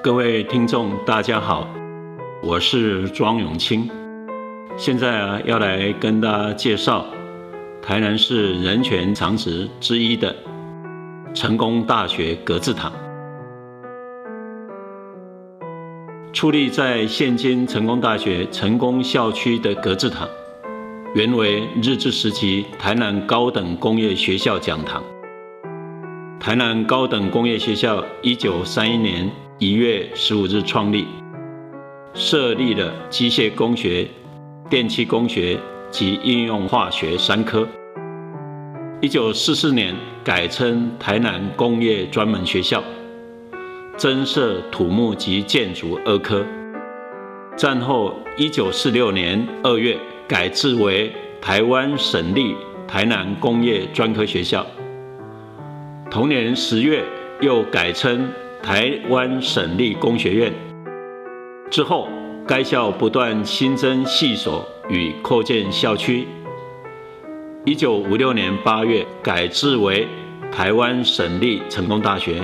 各位听众，大家好，我是庄永清。现在啊，要来跟大家介绍台南市人权常职之一的成功大学格致堂。矗立在现今成功大学成功校区的格致堂，原为日治时期台南高等工业学校讲堂。台南高等工业学校一九三一年一月十五日创立，设立了机械工学、电气工学及应用化学三科。一九四四年改称台南工业专门学校，增设土木及建筑二科。战后一九四六年二月改制为台湾省立台南工业专科学校。同年十月，又改称台湾省立工学院。之后，该校不断新增系所与扩建校区。一九五六年八月，改制为台湾省立成功大学。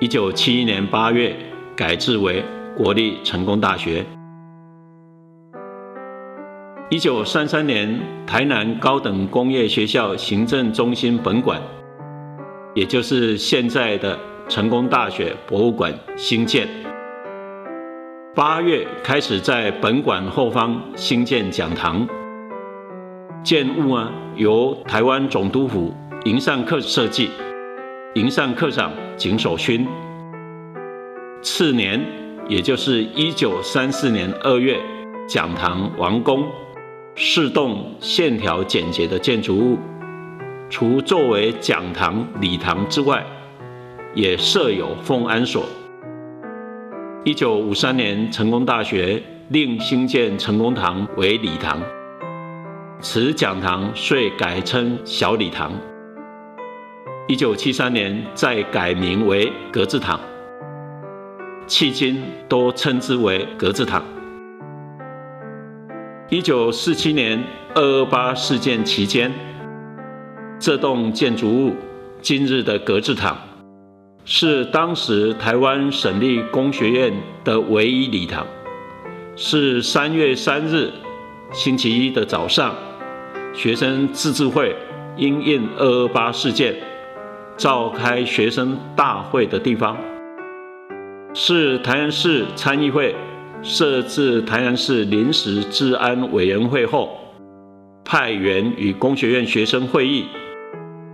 一九七一年八月，改制为国立成功大学。一九三三年，台南高等工业学校行政中心本馆。也就是现在的成功大学博物馆兴建。八月开始在本馆后方兴建讲堂，建物啊由台湾总督府营上课设计，营上课长景守勋。次年，也就是一九三四年二月，讲堂完工，四栋线条简洁的建筑物。除作为讲堂、礼堂之外，也设有奉安所。一九五三年，成功大学另兴建成功堂为礼堂，此讲堂遂改称小礼堂。一九七三年，再改名为格致堂，迄今都称之为格致堂。一九四七年二二八事件期间。这栋建筑物，今日的格致堂，是当时台湾省立工学院的唯一礼堂。是三月三日星期一的早上，学生自治会因应二二八事件召开学生大会的地方。是台南市参议会设置台南市临时治安委员会后，派员与工学院学生会议。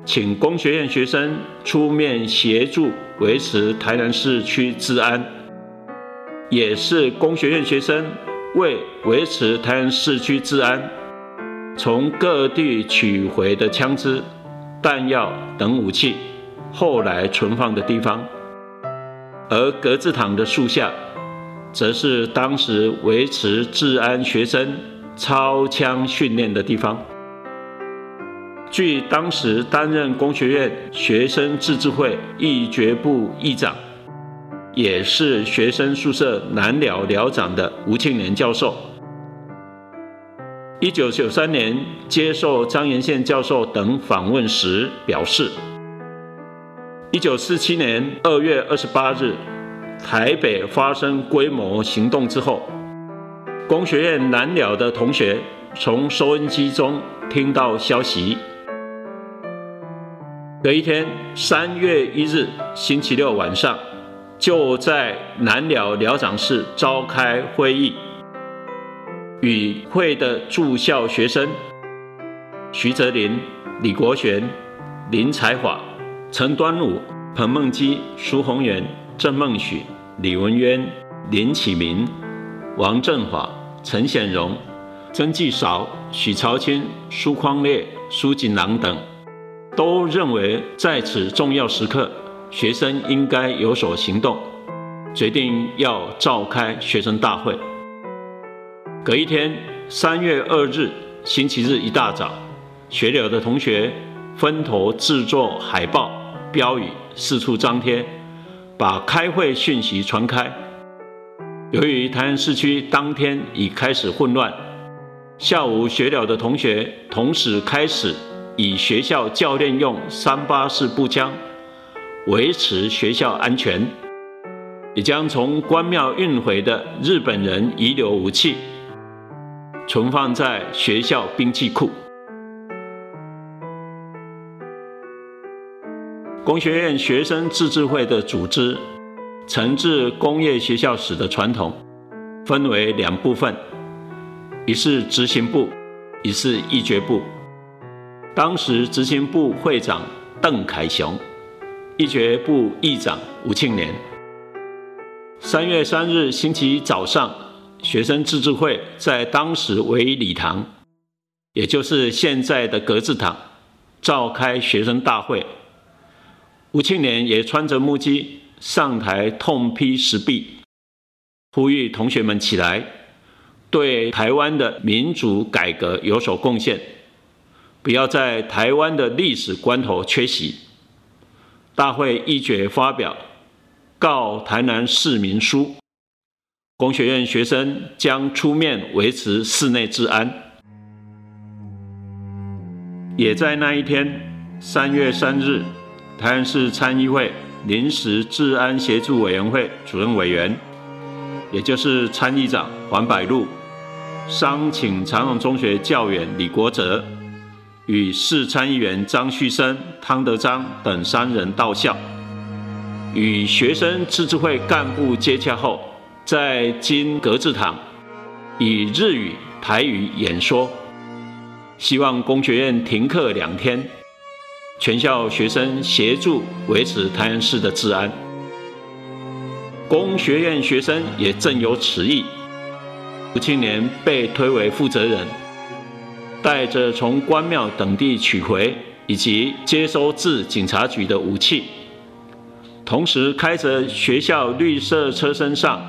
请工学院学生出面协助维持台南市区治安，也是工学院学生为维持台南市区治安，从各地取回的枪支、弹药等武器，后来存放的地方。而格子堂的树下，则是当时维持治安学生操枪训练的地方。据当时担任工学院学生自治会议决部议长，也是学生宿舍南寮寮长的吴庆年教授，一九九三年接受张延宪教授等访问时表示，一九四七年二月二十八日，台北发生规模行动之后，工学院南寮的同学从收音机中听到消息。隔一天，三月一日星期六晚上，就在南寮寮长室召开会议，与会的住校学生徐泽林、李国权、林才华、陈端武、彭梦基、苏宏元、郑梦许、李文渊、林启明、王振华、陈显荣、曾继韶、许朝清、苏匡烈、苏锦郎等。都认为在此重要时刻，学生应该有所行动，决定要召开学生大会。隔一天，三月二日星期日一大早，学柳的同学分头制作海报、标语，四处张贴，把开会讯息传开。由于台南市区当天已开始混乱，下午学了的同学同时开始。以学校教练用三八式步枪维持学校安全。也将从关庙运回的日本人遗留武器存放在学校兵器库。工学院学生自治会的组织，承制工业学校史的传统，分为两部分，一是执行部，一是议决部。当时执行部会长邓凯雄，议决部议长吴庆年。三月三日星期一早上，学生自治会在当时为礼堂，也就是现在的格致堂，召开学生大会。吴庆年也穿着木屐上台痛批石壁，呼吁同学们起来，对台湾的民主改革有所贡献，不要在台湾的历史关头缺席。大会一决发表告台南市民书，工学院学生将出面维持室内治安。也在那一天，三月三日。台南市参议会临时治安协助委员会主任委员，也就是参议长黄百禄，商请长荣中学教员李国哲与市参议员张旭生、汤德章等三人到校，与学生自治会干部接洽后，在金格致堂以日语、台语演说，希望工学院停课两天。全校学生协助维持台南市的治安，工学院学生也正有此意。吴青年被推为负责人，带着从关庙等地取回以及接收至警察局的武器，同时开着学校绿色车身上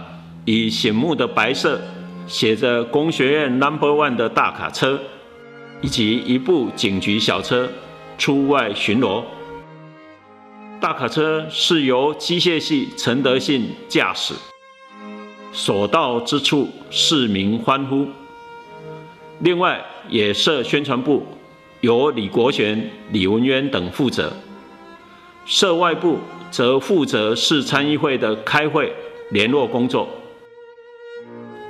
以醒目的白色写着“工学院 Number One” 的大卡车，以及一部警局小车。出外巡逻，大卡车是由机械系陈德信驾驶。所到之处，市民欢呼。另外，也设宣传部，由李国权、李文渊等负责；设外部，则负责市参议会的开会联络工作。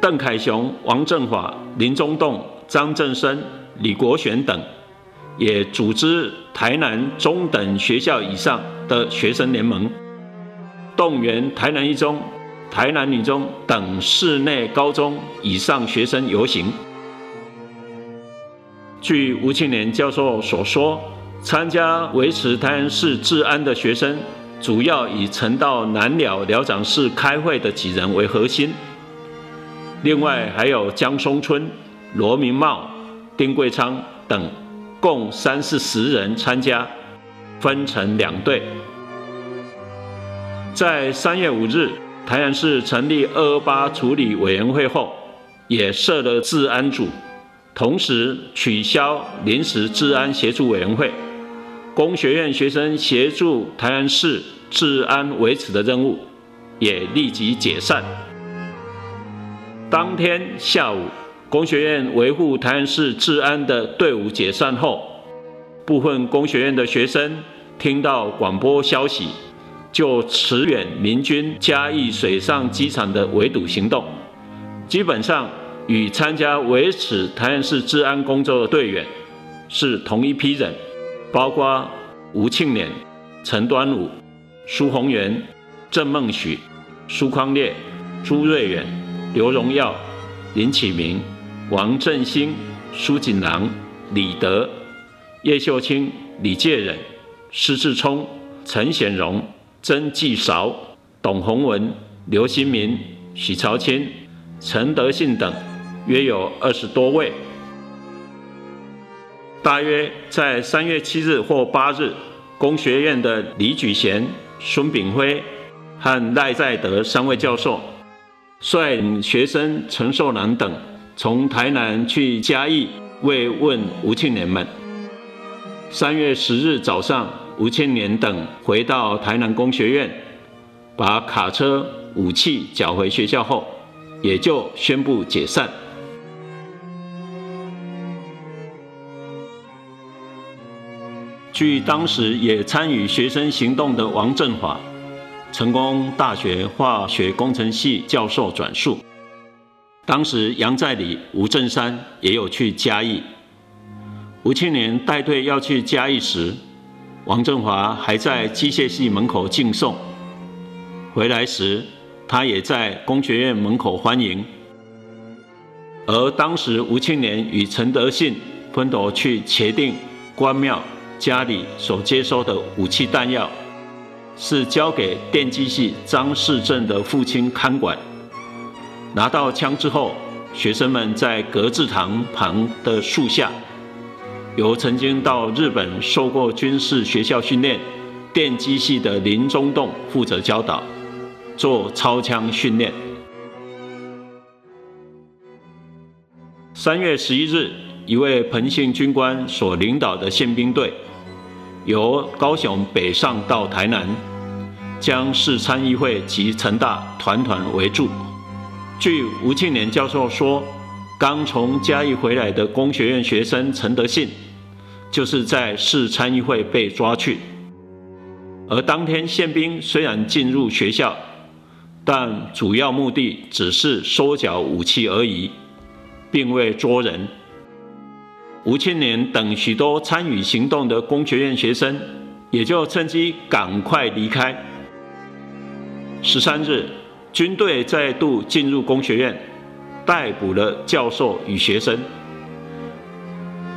邓凯雄、王振华、林中栋、张振生、李国权等。也组织台南中等学校以上的学生联盟，动员台南一中、台南女中等市内高中以上学生游行。据吴庆年教授所说，参加维持台南市治安的学生，主要以曾到南寮寮长室开会的几人为核心，另外还有江松春、罗明茂、丁贵昌等。共三四十人参加，分成两队。在三月五日，台南市成立二二八处理委员会后，也设了治安组，同时取消临时治安协助委员会，工学院学生协助台南市治安维持的任务也立即解散。当天下午。工学院维护台南市治安的队伍解散后，部分工学院的学生听到广播消息，就驰援民军嘉义水上机场的围堵行动。基本上与参加维持台南市治安工作的队员是同一批人，包括吴庆年、陈端武、苏宏元、郑梦许、苏匡烈、朱瑞远、刘荣耀、林启明。王振兴、苏锦囊、李德、叶秀清、李介仁、施志聪、陈显荣、曾继韶、董洪文、刘新民、许朝清、陈德信等，约有二十多位。大约在三月七日或八日，工学院的李举贤、孙炳辉和赖在德三位教授，率领学生陈寿南等。从台南去嘉义慰问吴庆年们。三月十日早上，吴庆年等回到台南工学院，把卡车武器缴回学校后，也就宣布解散。据当时也参与学生行动的王振华，成功大学化学工程系教授转述，当时杨在礼、吴振山也有去嘉义。吴庆年带队要去嘉义时，王振华还在机械系门口敬送。回来时，他也在工学院门口欢迎。而当时吴庆年与陈德信分头去茄定关庙家里所接收的武器弹药。是交给电机系张世正的父亲看管。拿到枪之后，学生们在格致堂旁的树下，由曾经到日本受过军事学校训练电机系的林中栋负责教导，做操枪训练。三月十一日，一位彭姓军官所领导的宪兵队，由高雄北上到台南。将市参议会及成大团团围住。据吴庆年教授说，刚从嘉义回来的工学院学生陈德信，就是在市参议会被抓去。而当天宪兵虽然进入学校，但主要目的只是收缴武器而已，并未捉人。吴庆年等许多参与行动的工学院学生，也就趁机赶快离开。十三日，军队再度进入工学院，逮捕了教授与学生。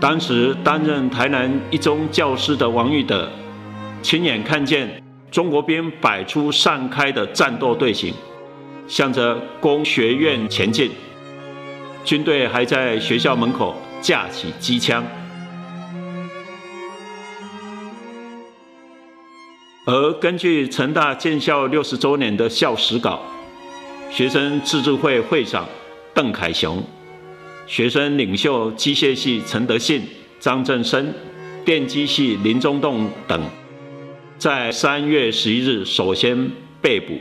当时担任台南一中教师的王玉德，亲眼看见中国兵摆出散开的战斗队形，向着工学院前进。军队还在学校门口架起机枪。而根据成大建校六十周年的校史稿，学生自治会会长邓凯雄、学生领袖机械系陈德信、张振生、电机系林中栋等，在三月十一日首先被捕，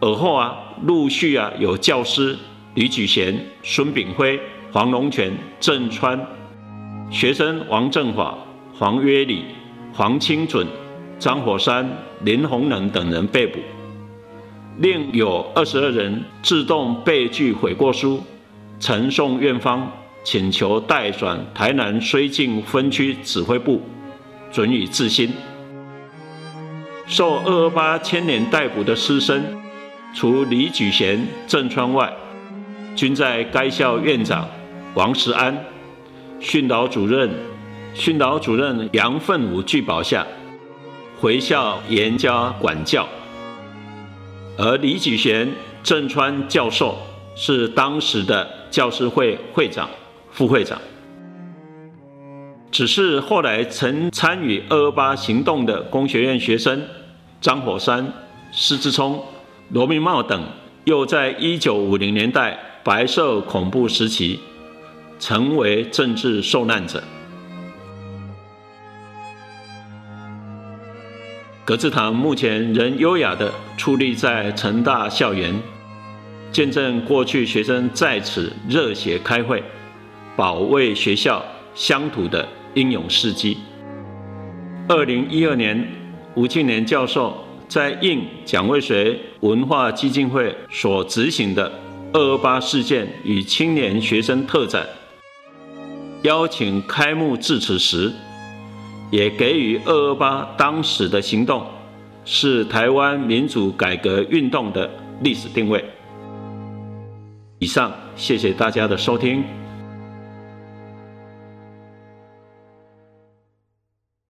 而后啊，陆续啊有教师李举贤、孙炳辉、黄龙泉、郑川，学生王振华、黄约礼、黄清准。张火山、林洪能等人被捕，另有二十二人自动被拒悔过书，呈送院方，请求代转台南绥靖分区指挥部，准予自新。受二二八牵连逮捕的师生，除李举贤、郑川外，均在该校院长王石安、训导主任、训导主任杨奋武拒保下。回校严加管教，而李举贤、郑川教授是当时的教师会会长、副会长。只是后来曾参与二二八行动的工学院学生张火山、施志聪、罗明茂等，又在一九五零年代白色恐怖时期成为政治受难者。格致堂目前仍优雅地矗立在成大校园，见证过去学生在此热血开会、保卫学校乡土的英勇事迹。二零一二年，吴庆年教授在应蒋渭水文化基金会所执行的“二二八事件与青年学生特展”邀请开幕致辞时。也给予二二八当时的行动是台湾民主改革运动的历史定位。以上，谢谢大家的收听。